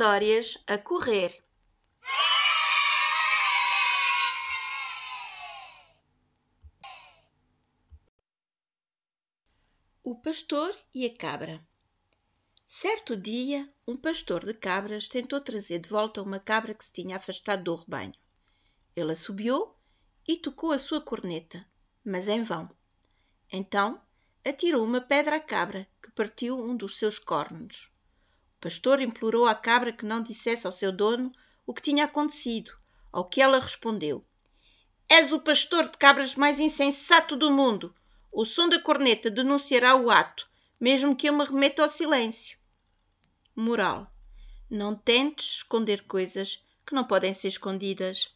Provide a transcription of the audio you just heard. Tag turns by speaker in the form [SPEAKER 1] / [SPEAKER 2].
[SPEAKER 1] histórias a correr. O pastor e a cabra. Certo dia, um pastor de cabras tentou trazer de volta uma cabra que se tinha afastado do rebanho. Ele assobiou e tocou a sua corneta, mas em vão. Então atirou uma pedra à cabra, que partiu um dos seus cornos. Pastor implorou à cabra que não dissesse ao seu dono o que tinha acontecido, ao que ela respondeu: És o pastor de cabras mais insensato do mundo. O som da corneta denunciará o ato, mesmo que eu me remeta ao silêncio. Moral: Não tentes esconder coisas que não podem ser escondidas.